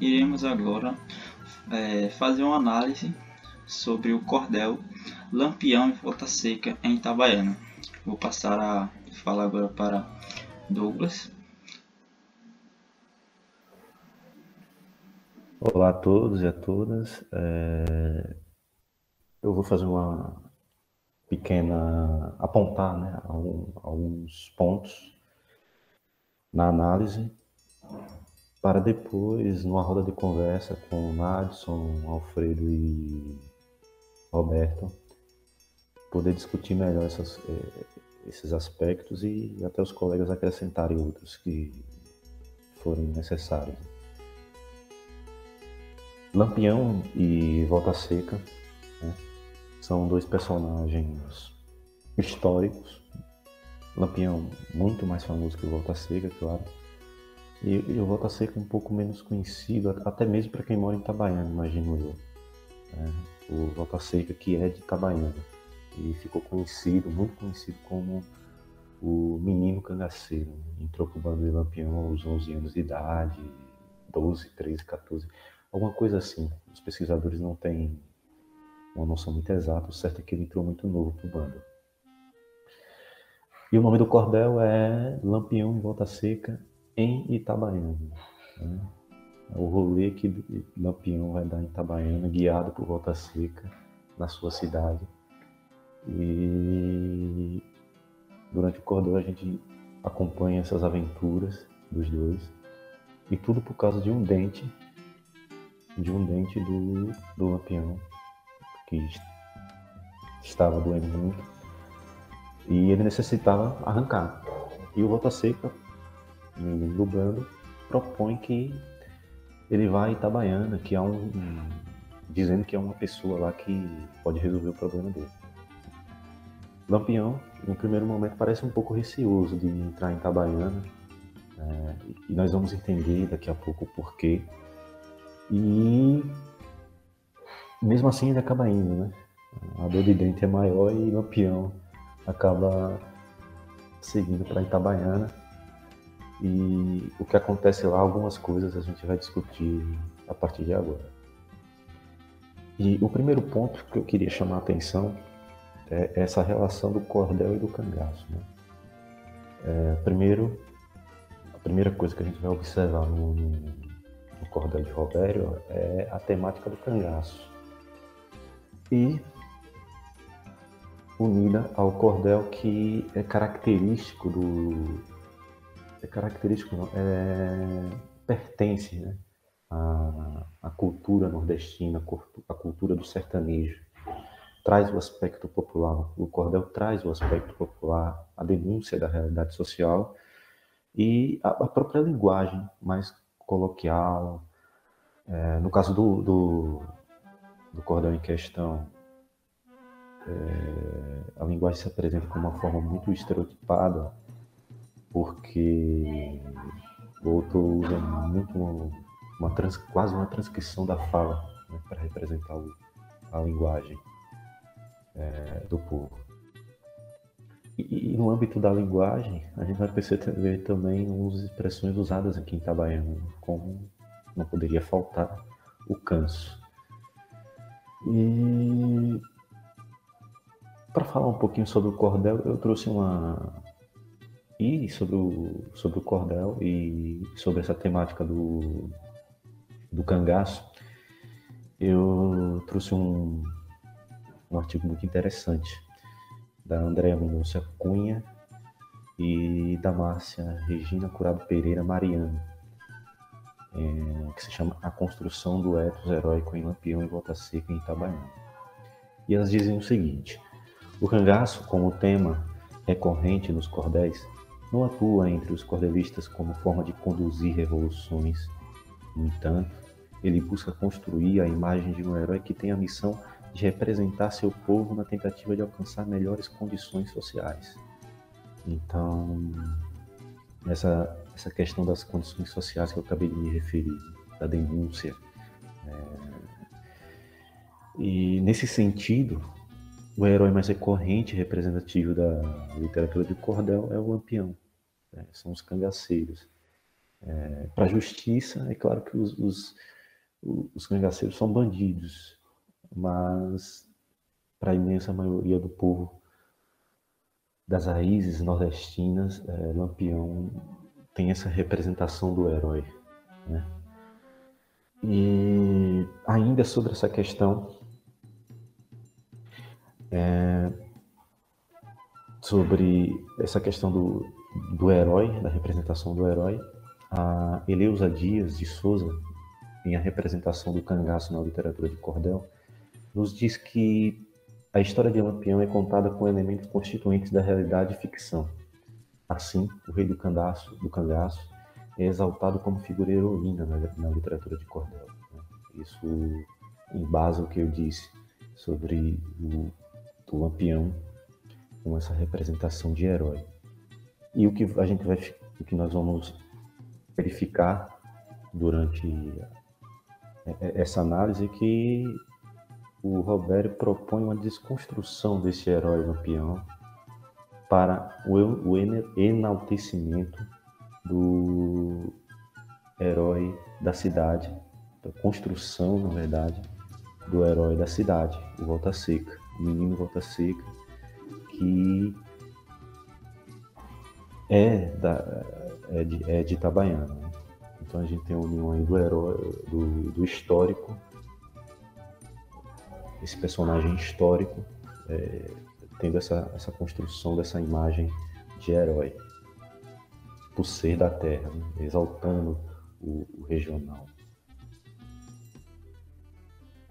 iremos agora é, fazer uma análise sobre o cordel Lampião e Volta Seca em Itabaiana. Vou passar a falar agora para Douglas. Olá a todos e a todas. É... Eu vou fazer uma pequena apontar né, alguns pontos na análise para depois, numa roda de conversa com Madison, Alfredo e Roberto, poder discutir melhor essas, eh, esses aspectos e até os colegas acrescentarem outros que forem necessários. Lampião e Volta Seca né, são dois personagens históricos. Lampião muito mais famoso que Volta Seca, claro. E, o Volta Seca um pouco menos conhecido, até mesmo para quem mora em Itabaiana, imagino eu. É, o Volta Seca, que é de Itabaiana. E ficou conhecido, muito conhecido como o menino cangaceiro. Entrou pro bando de Lampião aos 11 anos de idade, 12, 13, 14 alguma coisa assim. Os pesquisadores não têm uma noção muito exata, o certo é que ele entrou muito novo para o bando. E o nome do cordel é Lampião Volta Seca em Itabaiana. Né? O rolê que Lampião vai dar em Itabaiana, guiado por Volta Seca na sua cidade. E durante o cordel a gente acompanha essas aventuras dos dois. E tudo por causa de um dente de um dente do, do lampião, que estava doendo muito, e ele necessitava arrancar. E o Volta Seca, do bando, propõe que ele vá a Itabaiana, que é um, um, dizendo que é uma pessoa lá que pode resolver o problema dele. Lampião, no primeiro momento, parece um pouco receoso de entrar em Itabaiana, é, e nós vamos entender daqui a pouco o porquê e mesmo assim ele acaba indo, né? A dor de dente é maior e Lampião acaba seguindo para Itabaiana. E o que acontece lá, algumas coisas a gente vai discutir a partir de agora. E o primeiro ponto que eu queria chamar a atenção é essa relação do cordel e do cangaço. Né? É, primeiro, a primeira coisa que a gente vai observar no, no cordel de Robério é a temática do cangaço. E unida ao cordel que é característico do. É característico, não, é, pertence né, à, à cultura nordestina, à cultura do sertanejo. Traz o aspecto popular, o cordel traz o aspecto popular, a denúncia da realidade social e a, a própria linguagem mais coloquial. É, no caso do, do, do, cordão em questão, é, a linguagem se apresenta como uma forma muito estereotipada, porque o outro usa muito uma, uma trans, quase uma transcrição da fala né, para representar o, a linguagem é, do povo. E, e, no âmbito da linguagem, a gente vai perceber também umas expressões usadas aqui em Itabaiana, como não poderia faltar o canso. E para falar um pouquinho sobre o cordel, eu trouxe uma e sobre o, sobre o cordel e sobre essa temática do, do cangaço, eu trouxe um, um artigo muito interessante da Andréa Mendonça Cunha e da Márcia Regina Curado Pereira Mariano, é, que se chama A Construção do Etos Heróico em Lampião e Volta Seca em Itabaiana. E elas dizem o seguinte: o cangaço, como tema recorrente nos cordéis, não atua entre os cordelistas como forma de conduzir revoluções. No entanto, ele busca construir a imagem de um herói que tem a missão de representar seu povo na tentativa de alcançar melhores condições sociais. Então, essa, essa questão das condições sociais que eu acabei de me referir, da denúncia. É... E nesse sentido, o herói mais recorrente representativo da literatura de cordel é o lampião, né? são os cangaceiros. É, para a justiça, é claro que os, os, os cangaceiros são bandidos, mas para a imensa maioria do povo das raízes nordestinas, é, Lampião tem essa representação do herói. Né? E ainda sobre essa questão, é, sobre essa questão do, do herói, da representação do herói, a Eleusa Dias de Souza, em a representação do cangaço na literatura de cordel, nos diz que a história de Lampião é contada com elementos constituintes da realidade e ficção. Assim, o rei do cangaço, do cangaço é exaltado como figura heroína na, na literatura de cordel. Né? Isso em base ao que eu disse sobre o, o Lampião com essa representação de herói. E o que a gente vai, o que nós vamos verificar durante essa análise é que o Roberto propõe uma desconstrução desse herói lampião para o enaltecimento do herói da cidade, da construção, na verdade, do herói da cidade, o Volta Seca, o menino Volta Seca, que é, da, é, de, é de Itabaiana. Né? Então a gente tem a união aí do herói, do, do histórico, esse personagem histórico, é, tendo essa, essa construção dessa imagem de herói, por ser da terra, né? exaltando o, o regional.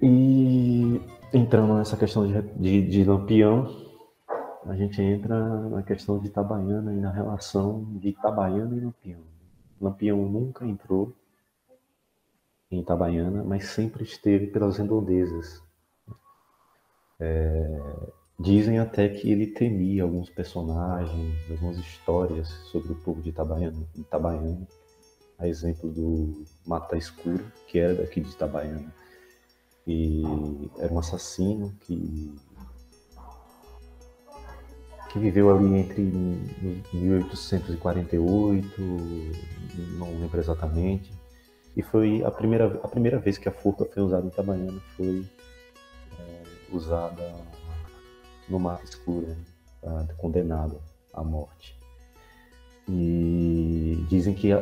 E entrando nessa questão de, de, de Lampião, a gente entra na questão de Itabaiana e na relação de Itabaiana e Lampião. Lampião nunca entrou em Itabaiana, mas sempre esteve pelas redondezas. É, dizem até que ele temia alguns personagens, algumas histórias sobre o povo de Itabaiana, Itabaiana a exemplo do Mata Escuro, que era daqui de Itabaiana. E era um assassino que que viveu ali entre 1848, não lembro exatamente, e foi a primeira, a primeira vez que a furca foi usada em Itabaiana foi é, usada no mar escuro, tá, condenada à morte. E dizem que a,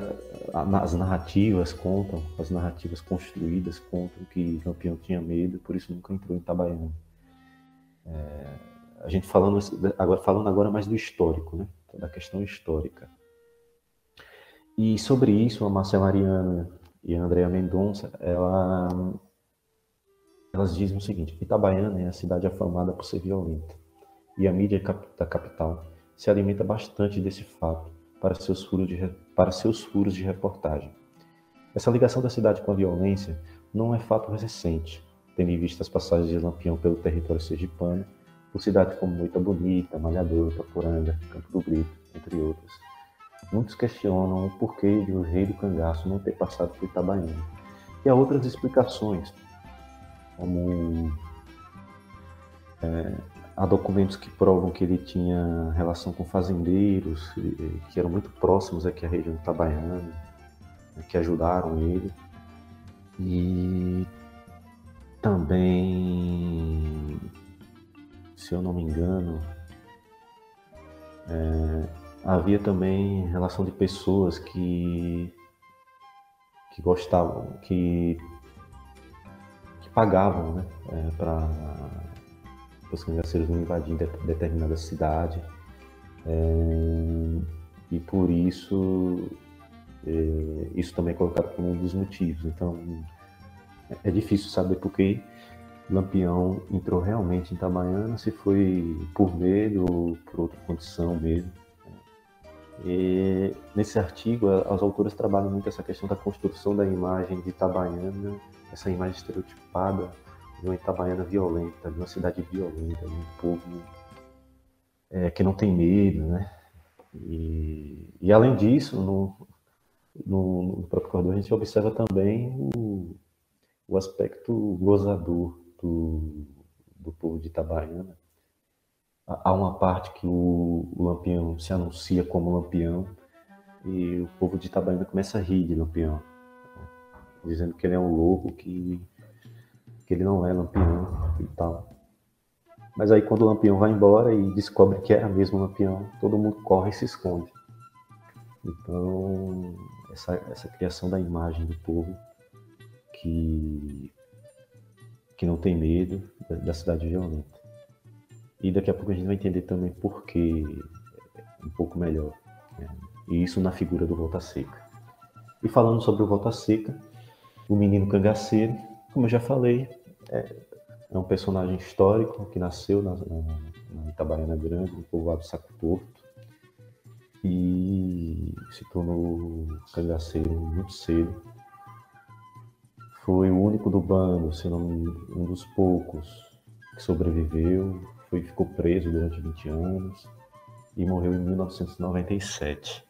a, as narrativas contam, as narrativas construídas contam que Lampião tinha medo, por isso nunca entrou em Itabaiana. É, a gente falando agora, falando agora mais do histórico, né? da questão histórica. E sobre isso, a Marcia Mariana e a Andrea Mendonça, ela, elas dizem o seguinte: Itabaiana é a cidade afamada por ser violenta, e a mídia da capital se alimenta bastante desse fato para seus furos de, para seus furos de reportagem. Essa ligação da cidade com a violência não é fato recente, tendo em vista as passagens de Lampião pelo território sergipano por cidades como Moita Bonita, Malhador, Tapuranga, Campo do Brito, entre outras. Muitos questionam o porquê de o rei do cangaço não ter passado por Itabaiana. E há outras explicações, como é, há documentos que provam que ele tinha relação com fazendeiros que eram muito próximos aqui à região de Itabaiana, né, que ajudaram ele. E também se eu não me engano, é, havia também relação de pessoas que, que gostavam, que, que pagavam né, é, para os cangaceiros não invadirem determinada cidade. É, e por isso, é, isso também é colocado como um dos motivos. Então, é difícil saber por que Lampião entrou realmente em Itabaiana, se foi por medo ou por outra condição mesmo. E nesse artigo, as autoras trabalham muito essa questão da construção da imagem de Itabaiana, essa imagem estereotipada de uma Itabaiana violenta, de uma cidade violenta, de um povo é, que não tem medo, né? E, e além disso, no, no, no próprio cordão a gente observa também o, o aspecto gozador do, do povo de Itabaiana. Há uma parte que o, Lampião se anuncia como Lampião e o povo de Itabaiana começa a rir de Lampião, dizendo que ele é um louco, que, que ele não é Lampião e tal. Mas aí quando o Lampião vai embora e descobre que era mesmo Lampião, todo mundo corre e se esconde. Então, essa, essa criação da imagem do povo que, que não tem medo da, da cidade violenta. E daqui a pouco a gente vai entender também por que um pouco melhor. Né? E isso na figura do Volta Seca. E falando sobre o Volta Seca, o menino cangaceiro, como eu já falei, é, é um personagem histórico que nasceu na, na, na Itabaiana Grande, no povoado Saco Porto, e se tornou cangaceiro muito cedo. Foi o único do bando, se não um dos poucos que sobreviveu, foi, ficou preso durante 20 anos e morreu em 1997.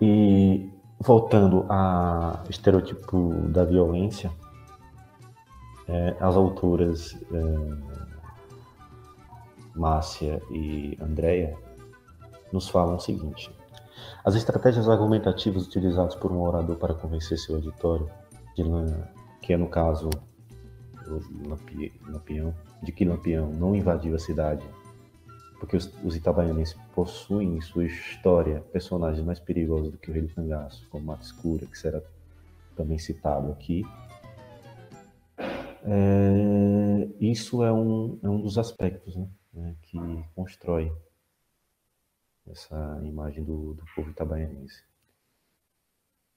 E voltando ao estereotipo da violência, é, as autoras é, Márcia e Andréia nos falam o seguinte: as estratégias argumentativas utilizadas por um orador para convencer seu auditório, de, que é no caso Lampião, de que Lampião não invadiu a cidade porque os, os itabaianenses possuem em sua história personagens mais perigosos do que o Rei do Cangaço, como Mata Escura, que será também citado aqui. É, isso é um, é um dos aspectos né, né, que constrói essa imagem do, do povo itabaianense.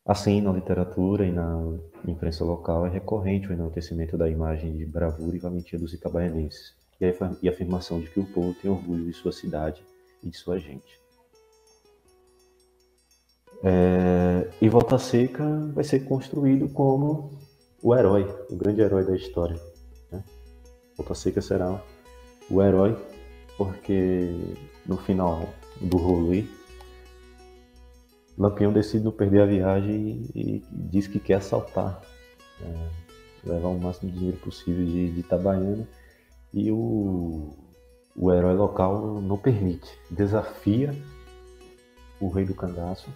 Assim, na literatura e na imprensa local é recorrente o enaltecimento da imagem de bravura e valentia dos itabaianenses, e a afirmação de que o povo tem orgulho de sua cidade e de sua gente. É, e Volta Seca vai ser construído como o herói, o grande herói da história. Né? Volta Seca será o herói, porque no final do rolê, Lampião decide não perder a viagem e, e diz que quer assaltar, é, levar o máximo de dinheiro possível de, de Itabaiana e o, o herói local não permite. Desafia o rei do cangaço,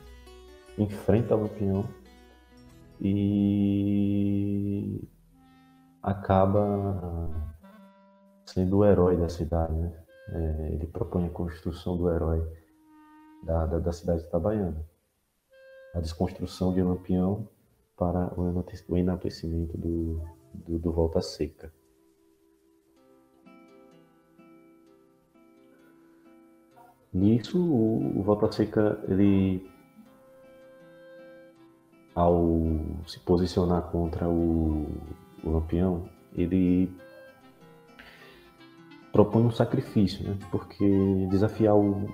enfrenta o Lampião e acaba sendo o herói da cidade. Né? É, ele propõe a construção do herói da, da, da cidade de Itabaiana. A desconstrução de Lampião para o enaltecimento do, do, do Volta Seca. Nisso, o, o Volta Seca, ele, ao se posicionar contra o, o Lampião, ele propõe um sacrifício, né? porque desafiar o,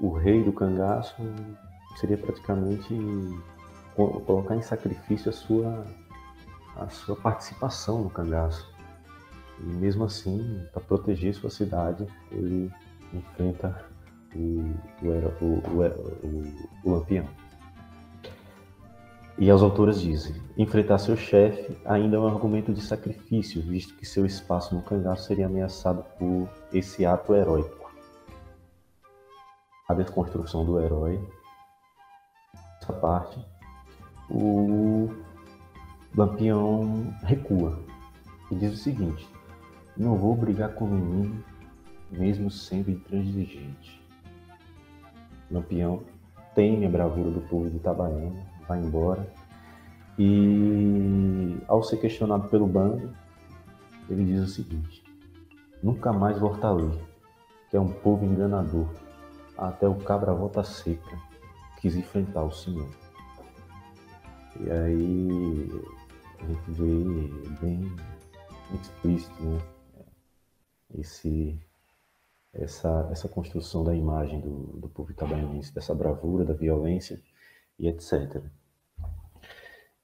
o rei do cangaço seria praticamente colocar em sacrifício a sua, a sua participação no cangaço. E mesmo assim, para proteger sua cidade, ele enfrenta o, o, o, o Lampião. E as autoras dizem: enfrentar seu chefe ainda é um argumento de sacrifício, visto que seu espaço no cangaço seria ameaçado por esse ato heróico. A desconstrução do herói, essa parte, o Lampião recua e diz o seguinte: não vou brigar com o menino, mesmo sendo intransigente. Lampião teme a bravura do povo de Itabaiana, vai embora. E ao ser questionado pelo bando, ele diz o seguinte: Nunca mais voltarei, que é um povo enganador. Até o cabra volta seca quis enfrentar o Senhor. E aí a gente vê bem explícito né? esse essa, essa construção da imagem do, do povo itabaianense, dessa bravura, da violência e etc.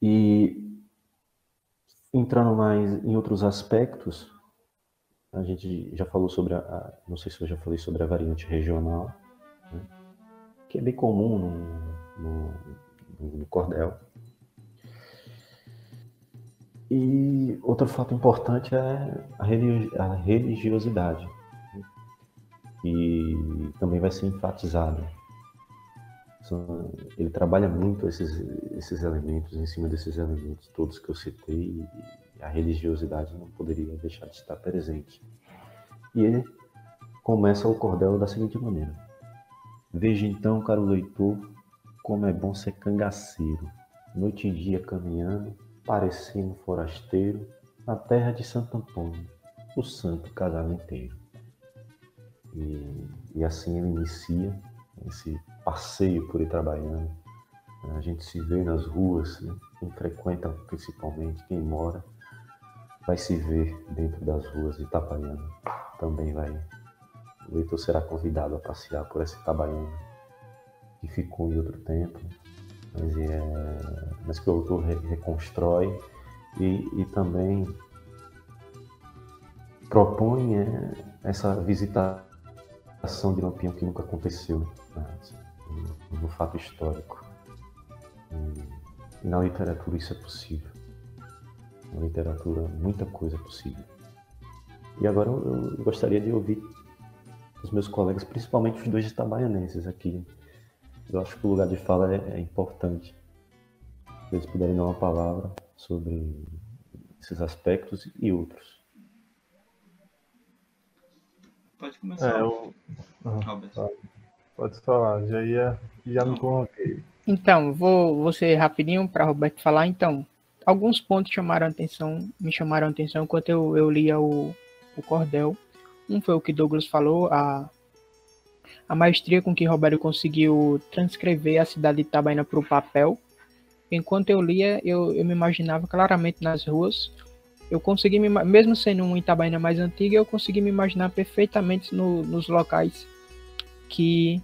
E entrando mais em outros aspectos, a gente já falou sobre a, não sei se eu já falei sobre a variante regional, né, que é bem comum no, no, no cordel. E outro fato importante é a religiosidade e também vai ser enfatizado. ele trabalha muito esses, esses elementos, em cima desses elementos todos que eu citei, e a religiosidade não poderia deixar de estar presente. E ele começa o cordel da seguinte maneira: Veja então, caro leitor, como é bom ser cangaceiro, noite e dia caminhando, parecendo forasteiro, na terra de Santo Antônio, o santo casamenteiro. E, e assim ele inicia esse passeio por Itabaiana. A gente se vê nas ruas, né? quem frequenta principalmente, quem mora, vai se ver dentro das ruas de Itabaiana. Também vai. O leitor será convidado a passear por essa Itabaiana que ficou em outro tempo, mas, é, mas que o autor reconstrói e, e também propõe é, essa visitação de Lampião que nunca aconteceu no, no fato histórico. E, na literatura isso é possível. Na literatura muita coisa é possível. E agora eu gostaria de ouvir os meus colegas, principalmente os dois itabaianenses aqui. Eu acho que o lugar de fala é, é importante. Se eles puderem dar uma palavra sobre esses aspectos e outros. Pode começar. É, eu... Robert. Pode falar, já ia, já me coloquei. Então, vou, vou ser rapidinho para Roberto falar. Então, alguns pontos chamaram a atenção, me chamaram a atenção enquanto eu, eu lia o, o cordel. Um foi o que Douglas falou, a, a maestria com que Roberto conseguiu transcrever a cidade de Itabaiana para o papel. Enquanto eu lia, eu, eu me imaginava claramente nas ruas. Eu consegui, me, mesmo sendo um Itabaiana mais antiga, eu consegui me imaginar perfeitamente no, nos locais que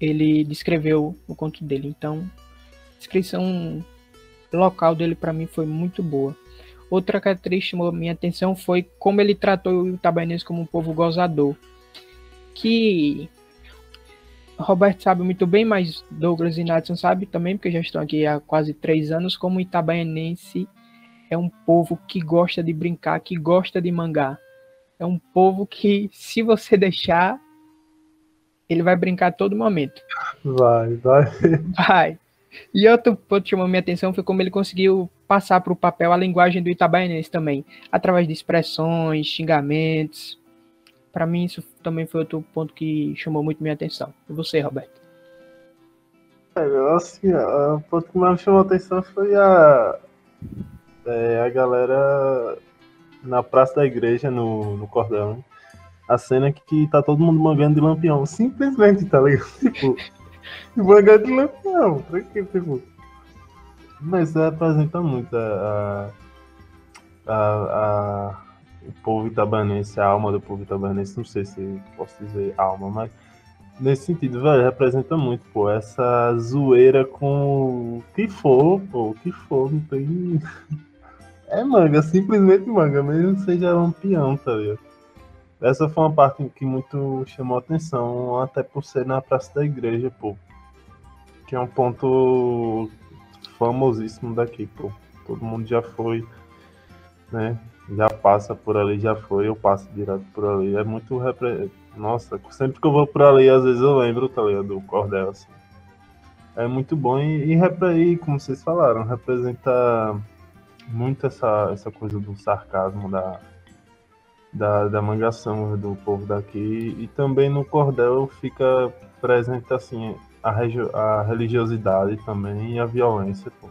ele descreveu o conto dele. Então, a descrição local dele para mim foi muito boa. Outra característica que chamou minha atenção foi como ele tratou o itabainense como um povo gozador. Que Roberto sabe muito bem, mas Douglas e Nathan sabe também, porque já estão aqui há quase três anos, como o itabaianense é um povo que gosta de brincar, que gosta de mangá. É um povo que, se você deixar, ele vai brincar a todo momento. Vai, vai. Vai. E outro ponto que chamou minha atenção foi como ele conseguiu passar para o papel a linguagem do itabaianense também, através de expressões, xingamentos. Para mim, isso também foi outro ponto que chamou muito minha atenção. E você, Roberto? É, assim, o ponto que mais chamou a atenção foi a, é, a galera na praça da igreja, no, no cordão, a cena que, que tá todo mundo mangando de lampião. Simplesmente, tá ligado? Tipo, mangando de lampião. Tranquilo, tipo. Mas representa muito a, a, a, o povo itabanense, a alma do povo itabanense. Não sei se posso dizer alma, mas nesse sentido, velho, representa muito, pô, essa zoeira com o que for, pô, o que for, não tem. É manga, simplesmente manga, mesmo que seja lampião, tá ligado? Essa foi uma parte que muito chamou atenção, até por ser na Praça da Igreja, pô. Que é um ponto famosíssimo daqui, pô. Todo mundo já foi, né? Já passa por ali, já foi, eu passo direto por ali. É muito. Repre... Nossa, sempre que eu vou por ali, às vezes eu lembro, tá ligado? Do cordel, assim. É muito bom e, e, e como vocês falaram, representa muito essa, essa coisa do sarcasmo da, da, da mangação do povo daqui e também no cordel fica presente assim a, a religiosidade também e a violência pô.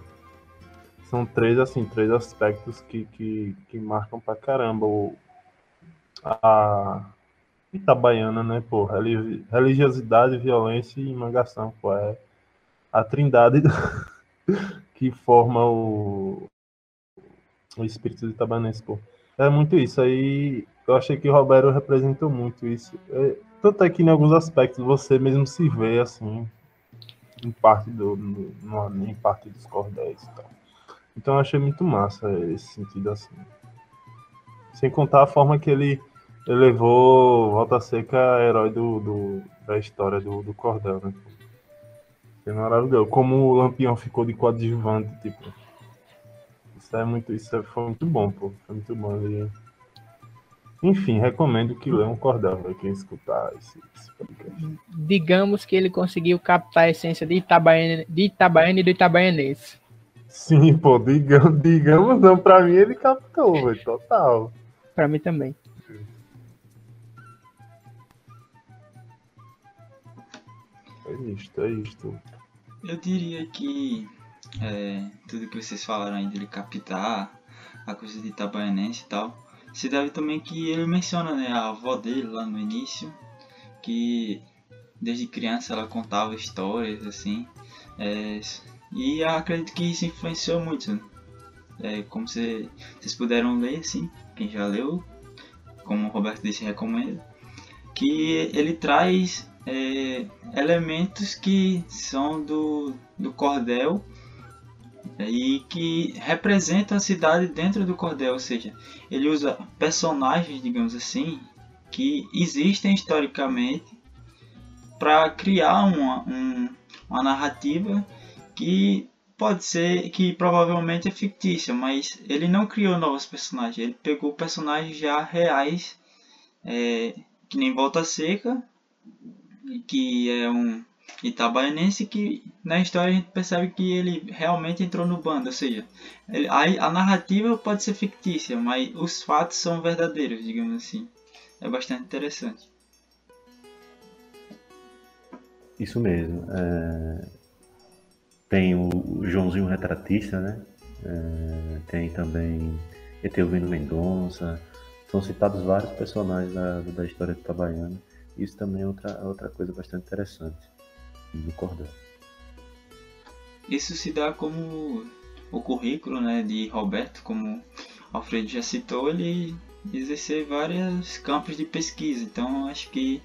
são três assim três aspectos que, que, que marcam pra caramba o, a Itabaiana né pô religiosidade violência e mangação pô é a trindade que forma o o espírito de pô é muito isso aí eu achei que o Roberto representou muito isso. É, tanto é que em alguns aspectos você mesmo se vê assim, em parte do no, no, em parte dos cordéis e tal. Então eu achei muito massa esse sentido assim. Sem contar a forma que ele elevou Volta Seca herói do, do, da história do, do cordel, né? Foi maravilhoso. Como o Lampião ficou de coadjuvante, tipo. Isso é muito. Isso foi muito bom, pô. Foi muito bom. Ele Enfim, recomendo que leiam um cordel para quem escutar esse, esse, podcast. Digamos que ele conseguiu captar a essência de Itabaiana, de Itabaiana e do Itabaianense. Sim, pô, digamos, digamos não, para mim ele captou, velho, total. Para mim também. É isto, é isto. Eu diria que é, tudo que vocês falaram aí dele captar, a coisa de Itabaianense e tal, se deve também que ele menciona né, a avó dele lá no início, que desde criança ela contava histórias assim, é, e acredito que isso influenciou muito. Né? É, como cê, vocês puderam ler, assim, quem já leu, como o Roberto disse, recomendo, que ele traz é, elementos que são do, do cordel e que representam a cidade dentro do cordel, ou seja, ele usa personagens, digamos assim, que existem historicamente para criar uma, um, uma narrativa que pode ser que provavelmente é fictícia, mas ele não criou novos personagens, ele pegou personagens já reais, é, que nem Volta Seca, que é um itabaianense que na história a gente percebe que ele realmente entrou no bando, ou seja, ele, a, a, narrativa pode ser fictícia, mas os fatos são verdadeiros, digamos assim. É bastante interessante. Isso mesmo. É... Tem o Joãozinho Retratista, né? É... Tem também Eteuvino Mendonça. São citados vários personagens da, da história do Itabaiana. Isso também é outra, outra coisa bastante interessante do cordel. Isso se dá como o currículo né, de Roberto, como Alfredo já citou, ele exercer vários campos de pesquisa. Então acho que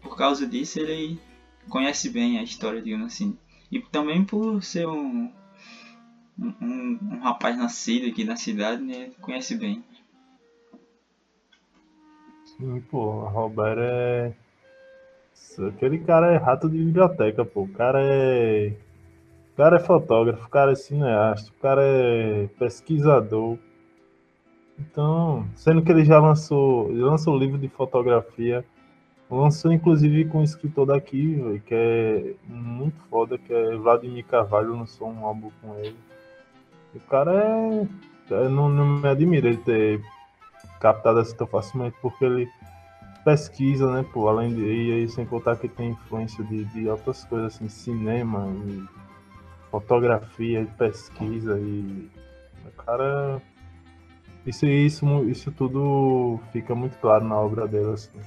por causa disso ele conhece bem a história, digamos assim. E também por ser um, um, um rapaz nascido aqui na cidade, né, conhece bem. Sim, pô, Roberto é Aquele cara é rato de biblioteca, pô. O cara é. O cara é fotógrafo, o cara é cineasta, o cara é pesquisador. Então, sendo que ele já lançou, lançou livro de fotografia, lançou inclusive com um escritor daqui, véio, que é muito foda, que é Vladimir Carvalho, lançou um álbum com ele. O cara é. não, não me admira ele ter captado assim tão facilmente, porque ele pesquisa, né, pô, além de e aí sem contar que tem influência de, de outras coisas assim, cinema e fotografia e pesquisa e cara isso isso isso tudo fica muito claro na obra dele assim.